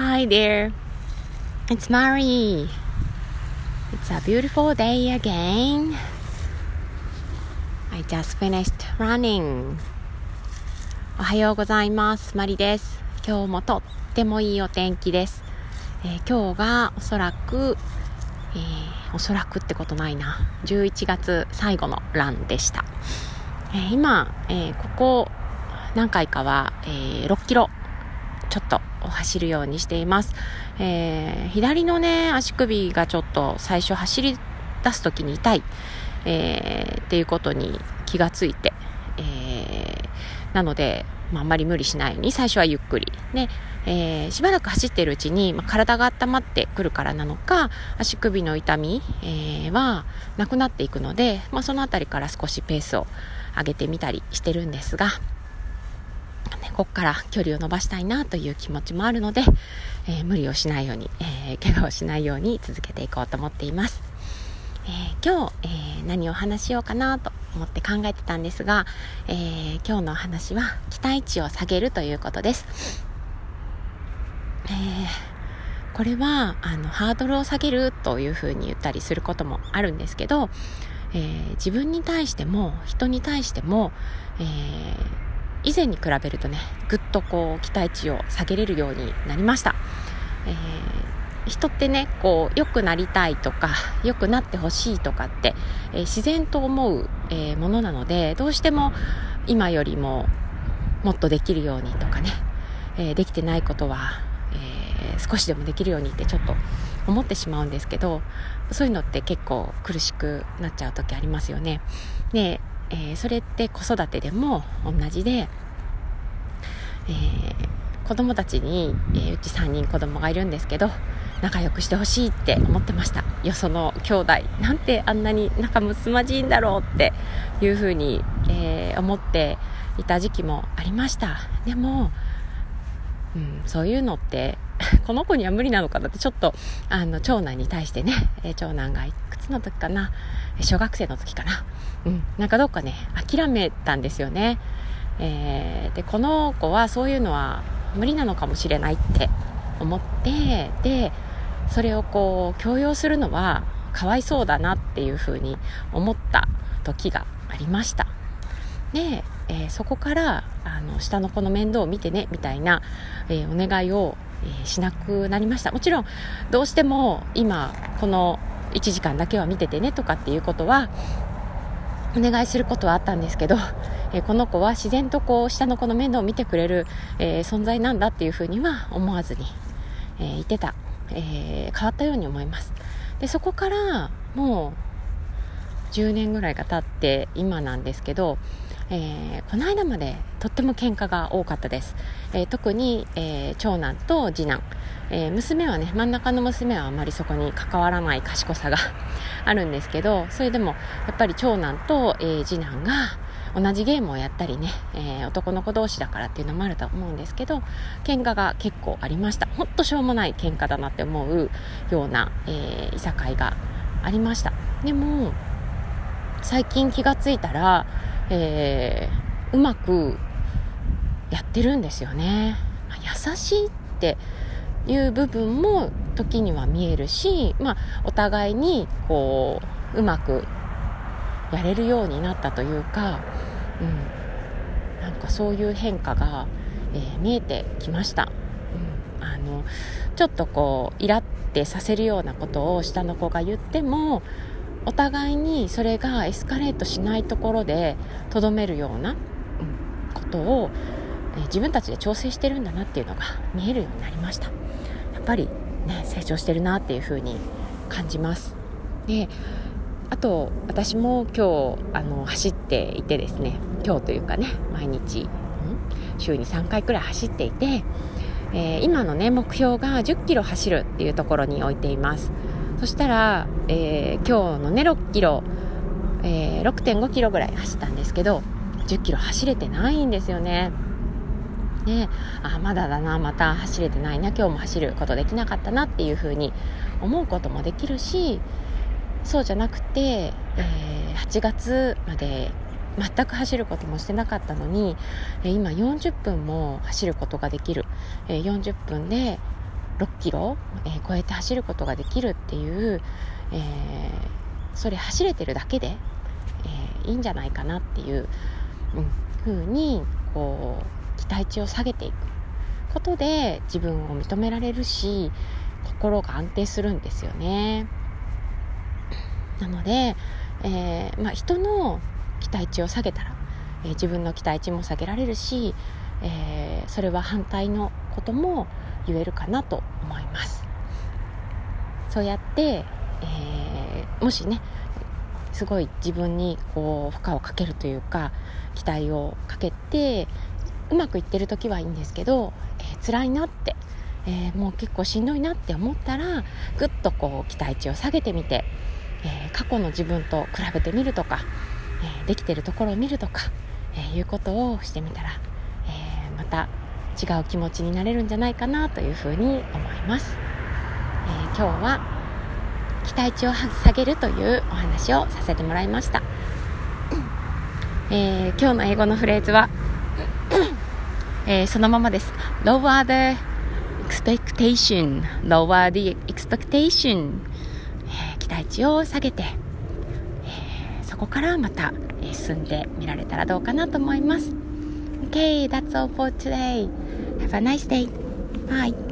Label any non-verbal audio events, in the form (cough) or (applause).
Hi there. It's Mari. It's a beautiful day again. I just finished running. おはようございます。マリです。今日もとってもいいお天気です。えー今日がおそらく、えーおそらくってことないな。11月最後のランでした。えー今、えーここ何回かは、えー6キロちょっと走るようにしています、えー左のね足首がちょっと最初走り出す時に痛い、えーっていうことに気がついて、えーなので、まあ、んまり無理しないように。最初はゆっくり。で、えーしばらく走ってるうちに、まあ、体が温まってくるからなのか足首の痛み、えーはなくなっていくので、まあ、そのあたりから少しペースを上げてみたりしてるんですが、ね、ここから距離を伸ばしたいなという気持ちもあるので、えー無理をしないように、えー怪我をしないように続けていこうと思っています。えー今日、えー何を話しようかなと思って考えてたんですが、えー今日のお話は期待値を下げるということです。えこれはあのハードルを下げるというふうに言ったりすることもあるんですけど、え自分に対しても人に対しても、えー以前に比べるとねぐっとこう期待値を下げれるようになりました、えー人ってねこう良くなりたいとか良くなってほしいとかって、えー自然と思う、えーものなのでどうしても今よりももっとできるようにとかね、えできてないことは、え少しでもできるようにってちょっと思ってしまうんですけどそういうのって結構苦しくなっちゃう時ありますよね。で、えーそれって子育てでも同じで、えー子供たちに、えーうち3人子供がいるんですけど仲良くしてほしいって思ってました。よその兄弟。なんてあんなに仲睦まじいんだろうっていうふうに、えー思っていた時期もありました。でも、うん、そういうのって (laughs) この子には無理なのかなってちょっとあの長男に対してね、え長男がいくつの時かな小学生の時かな、うん、なんかどっかね諦めたんですよね、えーでこの子はそういうのは無理なのかもしれないって思ってでそれをこう強要するのはかわいそうだなっていうふうに思った時がありました。で、えーそこからあの下の子の面倒を見てねみたいな、えーお願いを、えーしなくなりました。もちろんどうしても今この1時間だけは見ててねとかっていうことはお願いすることはあったんですけど、えーこの子は自然とこう下の子の面倒を見てくれる、えー存在なんだっていうふうには思わずに、えー言ってた、えー変わったように思います。でそこからもう10年ぐらいが経って今なんですけど、えーこの間までとっても喧嘩が多かったです、えー特に、えー長男と次男、え娘はね真ん中の娘はあまりそこに関わらない賢さがあるんですけどそれでもやっぱり長男と、え次男が同じゲームをやったりね、えー男の子同士だからっていうのもあると思うんですけど喧嘩が結構ありました。ほんとしょうもない喧嘩だなって思うような、えーいさかいがありました。でも最近気がついたら、えーうまくやってるんですよね、まあ優しいっていう部分も時には見えるし、まあ、お互いにこううまくやれるようになったというか、うん、なんかそういう変化が、えー見えてきました、うん、あのちょっとこうイラってさせるようなことを下の子が言ってもお互いにそれがエスカレートしないところでとどめるような、ことを、え自分たちで調整してるんだなっていうのが見えるようになりました。やっぱりね成長してるなっていう風に感じます。であと私も今日あの走っていてですね今日というかね毎日週に3回くらい走っていて、えー今のね目標が1 0キロ走るっていうところに置いています。そしたら、えー今日のね6キロ、えー6.5キロぐらい走ったんですけど1 0キロ走れてないんですよね。ね、あまだだなまた走れてないな今日も走ることできなかったなっていう風に思うこともできるしそうじゃなくて、えー8月まで全く走ることもしてなかったのに、え今40分も走ることができる、え40分で6キロ、えー、超えて走ることができるっていう、えー、それ走れてるだけで、えー、いいんじゃないかなっていう、うん、ふうにこう期待値を下げていくことで自分を認められるし心が安定するんですよね。なので、えー、まあ、人の期待値を下げたら、えー、自分の期待値も下げられるし、えー、それは反対のことも言えるかなと思います。そうやって、えもしねすごい自分にこう負荷をかけるというか期待をかけてうまくいってる時はいいんですけど、えー、辛いなって、えー、もう結構しんどいなって思ったらぐっとこう期待値を下げてみて、えー、過去の自分と比べてみるとか、えできてるところを見るとか、えいうことをしてみたら、えまた違う気持ちになれるんじゃないかなというふうに思います、え今日は期待値を下げるというお話をさせてもらいました、え今日の英語のフレーズはえー、そのままです。lower the expectation, lower the expectation、えー、期待値を下げて、えー、そこからまた、えー、進んでみられたらどうかなと思います。Okay, that's all for today. Have a nice day. Bye.